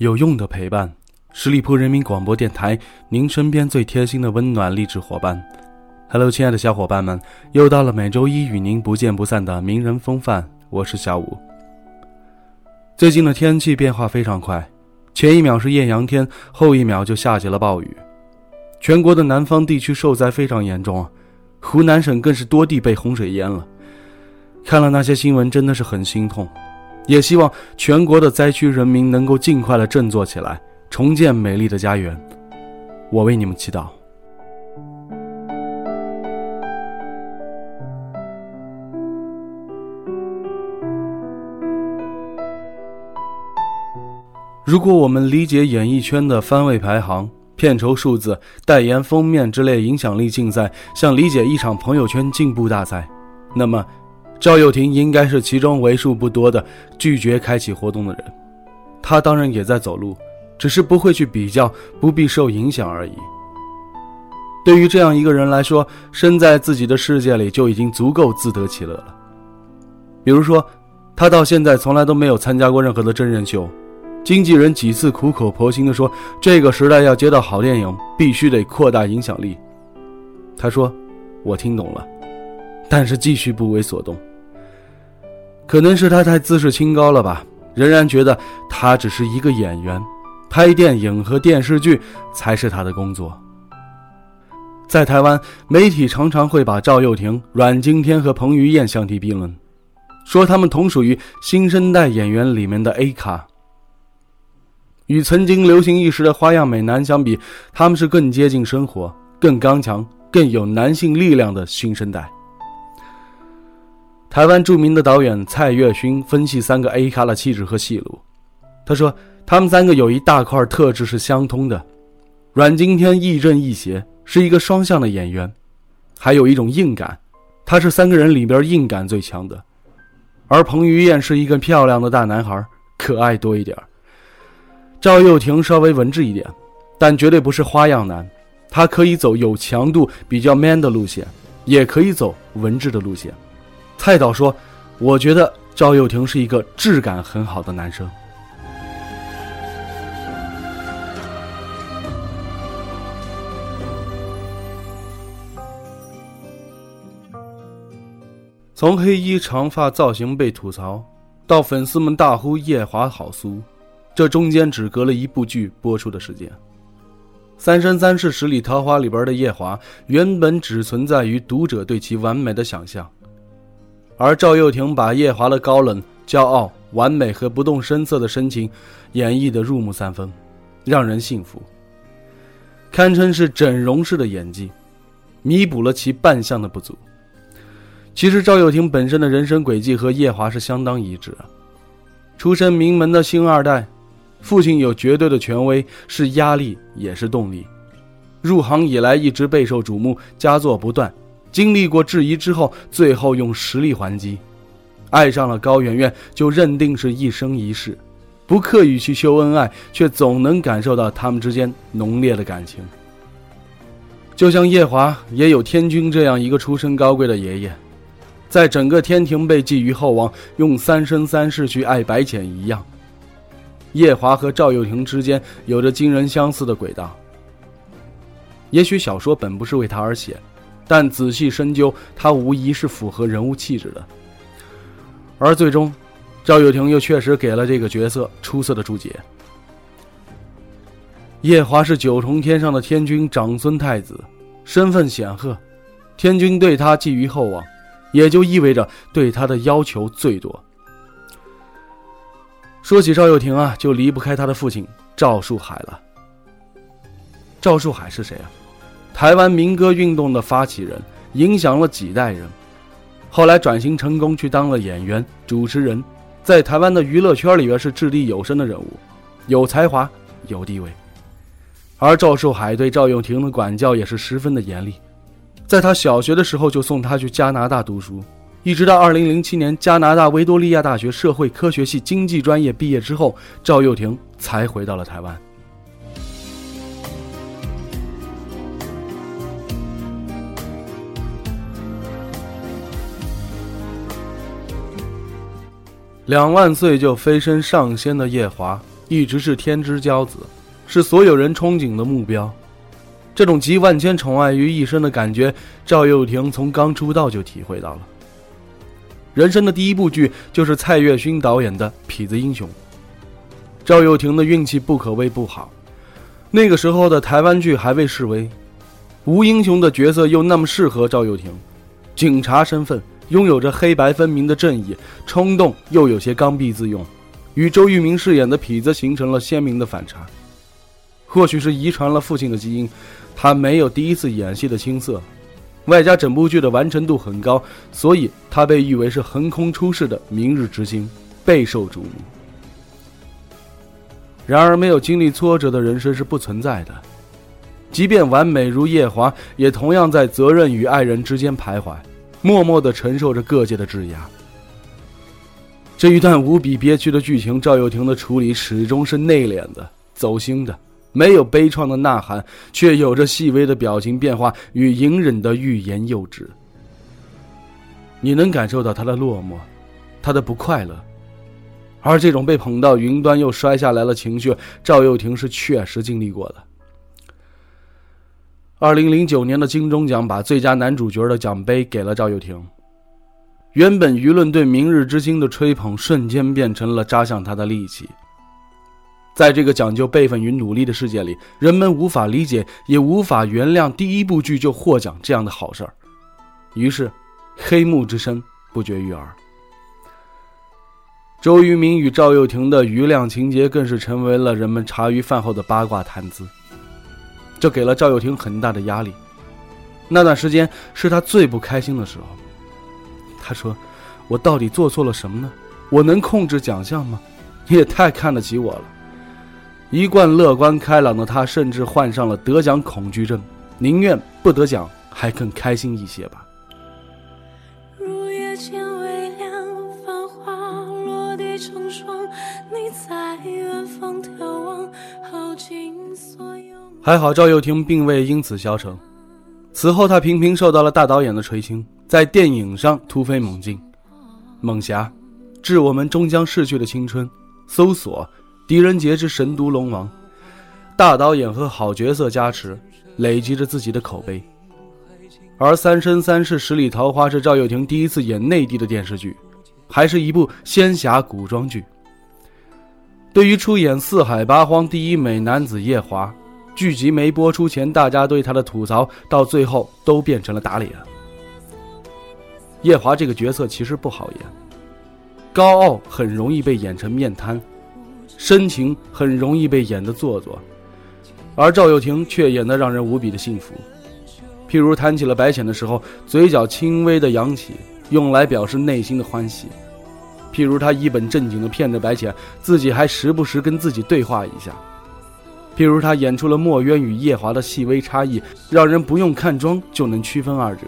有用的陪伴，十里铺人民广播电台，您身边最贴心的温暖励志伙伴。Hello，亲爱的小伙伴们，又到了每周一与您不见不散的名人风范，我是小五。最近的天气变化非常快，前一秒是艳阳天，后一秒就下起了暴雨，全国的南方地区受灾非常严重，湖南省更是多地被洪水淹了。看了那些新闻，真的是很心痛。也希望全国的灾区人民能够尽快的振作起来，重建美丽的家园。我为你们祈祷。如果我们理解演艺圈的番位排行、片酬数字、代言封面之类影响力竞赛，像理解一场朋友圈进步大赛，那么。赵又廷应该是其中为数不多的拒绝开启活动的人，他当然也在走路，只是不会去比较，不必受影响而已。对于这样一个人来说，身在自己的世界里就已经足够自得其乐了。比如说，他到现在从来都没有参加过任何的真人秀，经纪人几次苦口婆心地说，这个时代要接到好电影，必须得扩大影响力。他说：“我听懂了，但是继续不为所动。”可能是他太自视清高了吧，仍然觉得他只是一个演员，拍电影和电视剧才是他的工作。在台湾，媒体常常会把赵又廷、阮经天和彭于晏相提并论，说他们同属于新生代演员里面的 A 咖。与曾经流行一时的花样美男相比，他们是更接近生活、更刚强、更有男性力量的新生代。台湾著名的导演蔡岳勋分析三个 A 咖的气质和戏路，他说他们三个有一大块特质是相通的。阮经天亦正亦邪，是一个双向的演员，还有一种硬感，他是三个人里边硬感最强的。而彭于晏是一个漂亮的大男孩，可爱多一点。赵又廷稍微文质一点，但绝对不是花样男，他可以走有强度、比较 man 的路线，也可以走文质的路线。蔡导说：“我觉得赵又廷是一个质感很好的男生。从黑衣长发造型被吐槽，到粉丝们大呼夜华好苏，这中间只隔了一部剧播出的时间。《三生三世十里桃花》里边的夜华，原本只存在于读者对其完美的想象。”而赵又廷把叶华的高冷、骄傲、完美和不动声色的深情演绎得入木三分，让人信服，堪称是整容式的演技，弥补了其扮相的不足。其实赵又廷本身的人生轨迹和叶华是相当一致，出身名门的星二代，父亲有绝对的权威，是压力也是动力。入行以来一直备受瞩目，佳作不断。经历过质疑之后，最后用实力还击，爱上了高圆圆，就认定是一生一世，不刻意去秀恩爱，却总能感受到他们之间浓烈的感情。就像叶华也有天君这样一个出身高贵的爷爷，在整个天庭被寄予厚望，用三生三世去爱白浅一样，叶华和赵又廷之间有着惊人相似的轨道。也许小说本不是为他而写。但仔细深究，他无疑是符合人物气质的。而最终，赵又廷又确实给了这个角色出色的注解。夜华是九重天上的天君长孙太子，身份显赫，天君对他寄予厚望，也就意味着对他的要求最多。说起赵又廷啊，就离不开他的父亲赵树海了。赵树海是谁啊？台湾民歌运动的发起人，影响了几代人，后来转型成功，去当了演员、主持人、在台湾的娱乐圈里边是掷地有声的人物，有才华，有地位。而赵寿海对赵又廷的管教也是十分的严厉，在他小学的时候就送他去加拿大读书，一直到二零零七年加拿大维多利亚大学社会科学系经济专业毕业之后，赵又廷才回到了台湾。两万岁就飞升上仙的叶华，一直是天之骄子。是所有人憧憬的目标，这种集万千宠爱于一身的感觉，赵又廷从刚出道就体会到了。人生的第一部剧就是蔡岳勋导演的《痞子英雄》。赵又廷的运气不可谓不好，那个时候的台湾剧还未示威，吴英雄的角色又那么适合赵又廷，警察身份拥有着黑白分明的正义，冲动又有些刚愎自用，与周渝民饰演的痞子形成了鲜明的反差。或许是遗传了父亲的基因，他没有第一次演戏的青涩，外加整部剧的完成度很高，所以他被誉为是横空出世的明日之星，备受瞩目。然而，没有经历挫折的人生是不存在的，即便完美如夜华，也同样在责任与爱人之间徘徊，默默的承受着各界的质押。这一段无比憋屈的剧情，赵又廷的处理始终是内敛的、走心的。没有悲怆的呐喊，却有着细微的表情变化与隐忍的欲言又止。你能感受到他的落寞，他的不快乐，而这种被捧到云端又摔下来的情绪，赵又廷是确实经历过的。二零零九年的金钟奖把最佳男主角的奖杯给了赵又廷，原本舆论对《明日之星》的吹捧，瞬间变成了扎向他的利器。在这个讲究辈分与努力的世界里，人们无法理解，也无法原谅第一部剧就获奖这样的好事儿。于是，黑幕之声不绝于耳。周渝民与赵又廷的余量情节更是成为了人们茶余饭后的八卦谈资，这给了赵又廷很大的压力。那段时间是他最不开心的时候。他说：“我到底做错了什么呢？我能控制奖项吗？你也太看得起我了。”一贯乐观开朗的他，甚至患上了得奖恐惧症，宁愿不得奖，还更开心一些吧。还好赵又廷并未因此消沉，此后他频频受到了大导演的垂青，在电影上突飞猛进，《猛侠》《致我们终将逝去的青春》《搜索》。狄仁杰之神都龙王，大导演和好角色加持，累积着自己的口碑。而《三生三世十里桃花》是赵又廷第一次演内地的电视剧，还是一部仙侠古装剧。对于出演《四海八荒》第一美男子叶华，剧集没播出前，大家对他的吐槽，到最后都变成了打脸。叶华这个角色其实不好演，高傲很容易被演成面瘫。深情很容易被演得做作，而赵又廷却演得让人无比的幸福。譬如谈起了白浅的时候，嘴角轻微的扬起，用来表示内心的欢喜；譬如他一本正经的骗着白浅，自己还时不时跟自己对话一下；譬如他演出了墨渊与夜华的细微差异，让人不用看妆就能区分二者。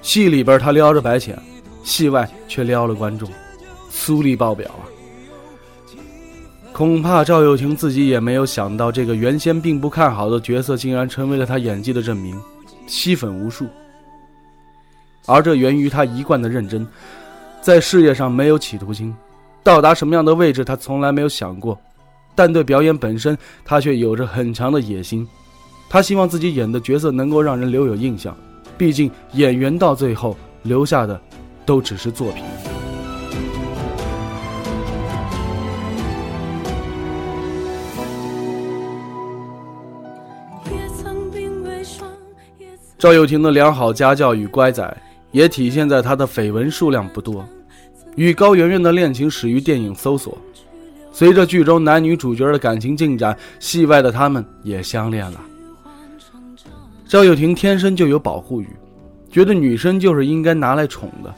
戏里边他撩着白浅，戏外却撩了观众，酥力爆表啊！恐怕赵又廷自己也没有想到，这个原先并不看好的角色，竟然成为了他演技的证明，吸粉无数。而这源于他一贯的认真，在事业上没有企图心，到达什么样的位置他从来没有想过，但对表演本身，他却有着很强的野心。他希望自己演的角色能够让人留有印象，毕竟演员到最后留下的，都只是作品。赵又廷的良好家教与乖仔，也体现在他的绯闻数量不多。与高圆圆的恋情始于电影《搜索》，随着剧中男女主角的感情进展，戏外的他们也相恋了。赵又廷天生就有保护欲，觉得女生就是应该拿来宠的。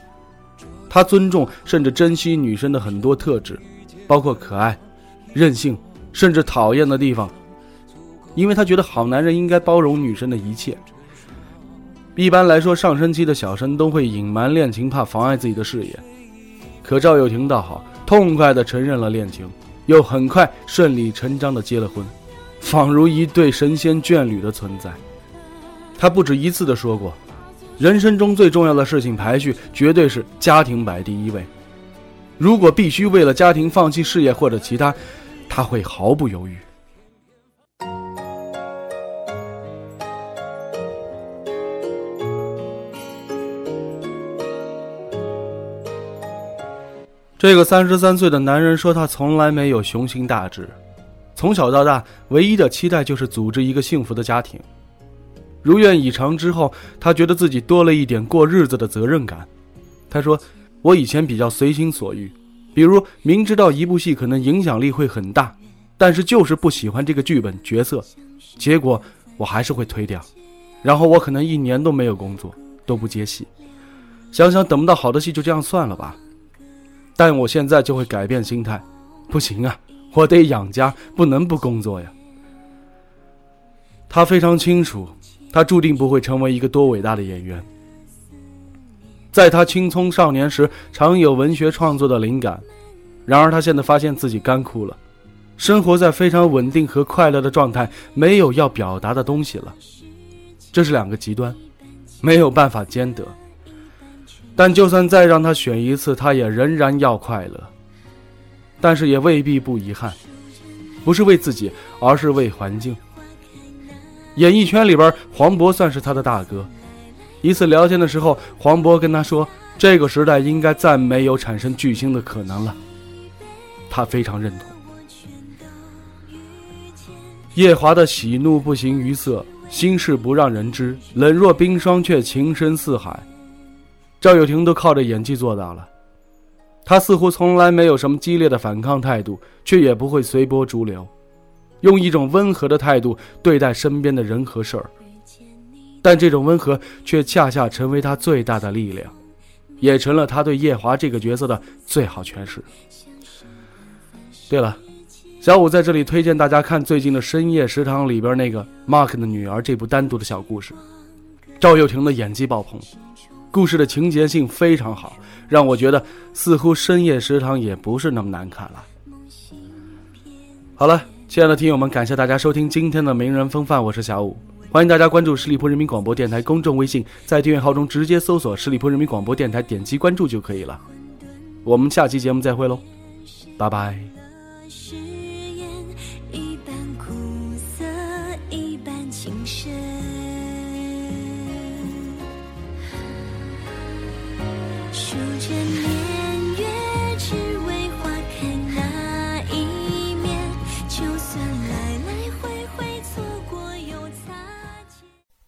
他尊重甚至珍惜女生的很多特质，包括可爱、任性，甚至讨厌的地方，因为他觉得好男人应该包容女生的一切。一般来说，上升期的小生都会隐瞒恋情，怕妨碍自己的事业。可赵又廷倒好，痛快地承认了恋情，又很快顺理成章的结了婚，仿如一对神仙眷侣的存在。他不止一次的说过，人生中最重要的事情排序绝对是家庭摆第一位。如果必须为了家庭放弃事业或者其他，他会毫不犹豫。这个三十三岁的男人说：“他从来没有雄心大志，从小到大唯一的期待就是组织一个幸福的家庭。如愿以偿之后，他觉得自己多了一点过日子的责任感。他说：‘我以前比较随心所欲，比如明知道一部戏可能影响力会很大，但是就是不喜欢这个剧本角色，结果我还是会推掉，然后我可能一年都没有工作，都不接戏。想想等不到好的戏，就这样算了吧。’”但我现在就会改变心态，不行啊，我得养家，不能不工作呀。他非常清楚，他注定不会成为一个多伟大的演员。在他青葱少年时，常有文学创作的灵感，然而他现在发现自己干枯了，生活在非常稳定和快乐的状态，没有要表达的东西了。这是两个极端，没有办法兼得。但就算再让他选一次，他也仍然要快乐。但是也未必不遗憾，不是为自己，而是为环境。演艺圈里边，黄渤算是他的大哥。一次聊天的时候，黄渤跟他说：“这个时代应该再没有产生巨星的可能了。”他非常认同。夜华的喜怒不形于色，心事不让人知，冷若冰霜却情深似海。赵又廷都靠着演技做到了，他似乎从来没有什么激烈的反抗态度，却也不会随波逐流，用一种温和的态度对待身边的人和事儿。但这种温和却恰恰成为他最大的力量，也成了他对叶华这个角色的最好诠释。对了，小五在这里推荐大家看最近的《深夜食堂》里边那个 Mark 的女儿这部单独的小故事，赵又廷的演技爆棚。故事的情节性非常好，让我觉得似乎深夜食堂也不是那么难看了。好了，亲爱的听友们，感谢大家收听今天的名人风范，我是小五，欢迎大家关注十里铺人民广播电台公众微信，在订阅号中直接搜索十里铺人民广播电台，点击关注就可以了。我们下期节目再会喽，拜拜。